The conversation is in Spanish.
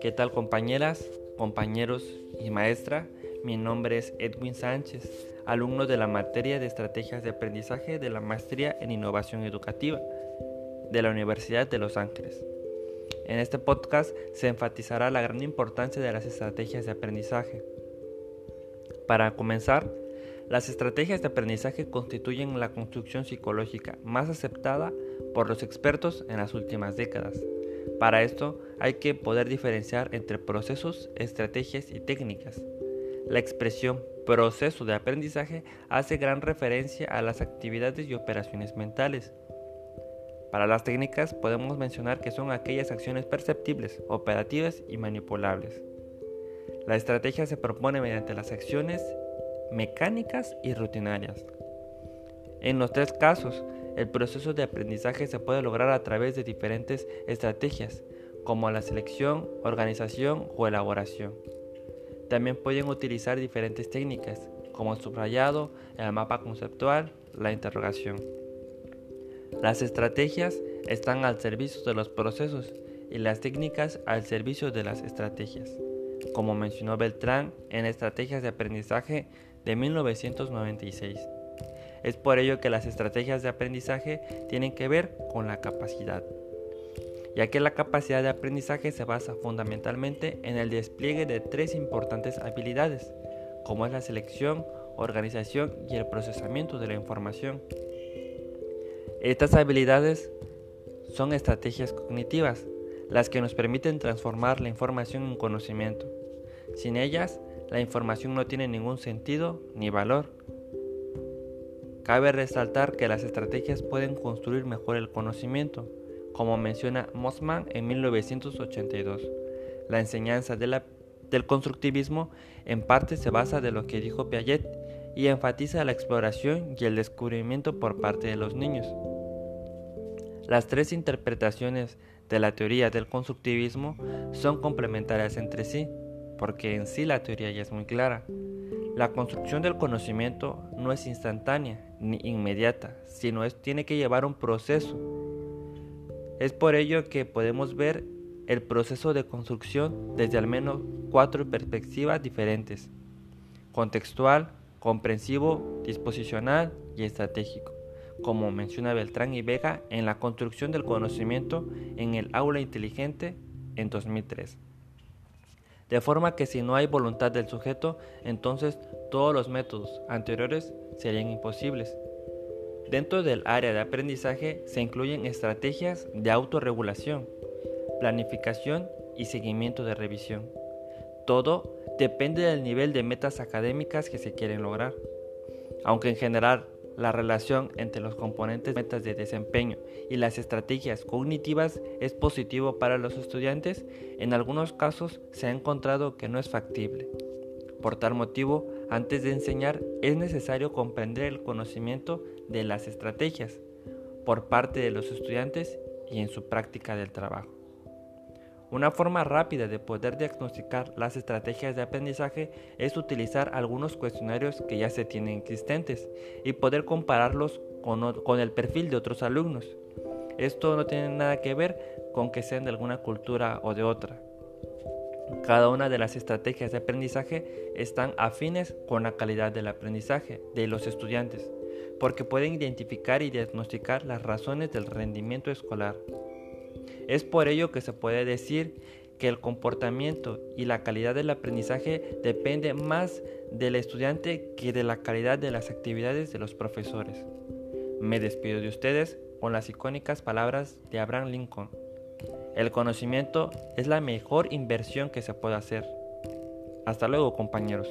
¿Qué tal compañeras, compañeros y maestra? Mi nombre es Edwin Sánchez, alumno de la materia de estrategias de aprendizaje de la maestría en innovación educativa de la Universidad de Los Ángeles. En este podcast se enfatizará la gran importancia de las estrategias de aprendizaje. Para comenzar, las estrategias de aprendizaje constituyen la construcción psicológica más aceptada por los expertos en las últimas décadas. Para esto hay que poder diferenciar entre procesos, estrategias y técnicas. La expresión proceso de aprendizaje hace gran referencia a las actividades y operaciones mentales. Para las técnicas podemos mencionar que son aquellas acciones perceptibles, operativas y manipulables. La estrategia se propone mediante las acciones mecánicas y rutinarias. En los tres casos, el proceso de aprendizaje se puede lograr a través de diferentes estrategias, como la selección, organización o elaboración. También pueden utilizar diferentes técnicas, como el subrayado, el mapa conceptual, la interrogación. Las estrategias están al servicio de los procesos y las técnicas al servicio de las estrategias. Como mencionó Beltrán en Estrategias de Aprendizaje de 1996. Es por ello que las estrategias de aprendizaje tienen que ver con la capacidad, ya que la capacidad de aprendizaje se basa fundamentalmente en el despliegue de tres importantes habilidades, como es la selección, organización y el procesamiento de la información. Estas habilidades son estrategias cognitivas, las que nos permiten transformar la información en conocimiento. Sin ellas, la información no tiene ningún sentido ni valor. Cabe resaltar que las estrategias pueden construir mejor el conocimiento, como menciona Mossman en 1982. La enseñanza del constructivismo en parte se basa de lo que dijo Piaget y enfatiza la exploración y el descubrimiento por parte de los niños. Las tres interpretaciones de la teoría del constructivismo son complementarias entre sí porque en sí la teoría ya es muy clara. La construcción del conocimiento no es instantánea ni inmediata, sino es, tiene que llevar un proceso. Es por ello que podemos ver el proceso de construcción desde al menos cuatro perspectivas diferentes. Contextual, comprensivo, disposicional y estratégico, como menciona Beltrán y Vega en la construcción del conocimiento en el aula inteligente en 2003 de forma que si no hay voluntad del sujeto, entonces todos los métodos anteriores serían imposibles. Dentro del área de aprendizaje se incluyen estrategias de autorregulación, planificación y seguimiento de revisión. Todo depende del nivel de metas académicas que se quieren lograr. Aunque en general la relación entre los componentes metas de desempeño y las estrategias cognitivas es positivo para los estudiantes, en algunos casos se ha encontrado que no es factible. Por tal motivo, antes de enseñar es necesario comprender el conocimiento de las estrategias por parte de los estudiantes y en su práctica del trabajo. Una forma rápida de poder diagnosticar las estrategias de aprendizaje es utilizar algunos cuestionarios que ya se tienen existentes y poder compararlos con, el perfil de otros alumnos. Esto no tiene nada que ver con que sean de alguna cultura o de otra. Cada una de las estrategias de aprendizaje están afines con la calidad del aprendizaje de los estudiantes, porque pueden identificar y diagnosticar las razones del rendimiento escolar. Es por ello que se puede decir que el comportamiento y la calidad del aprendizaje depende más del estudiante que de la calidad de las actividades de los profesores. Me despido de ustedes con las icónicas palabras de Abraham Lincoln. El conocimiento es la mejor inversión que se puede hacer. Hasta luego compañeros.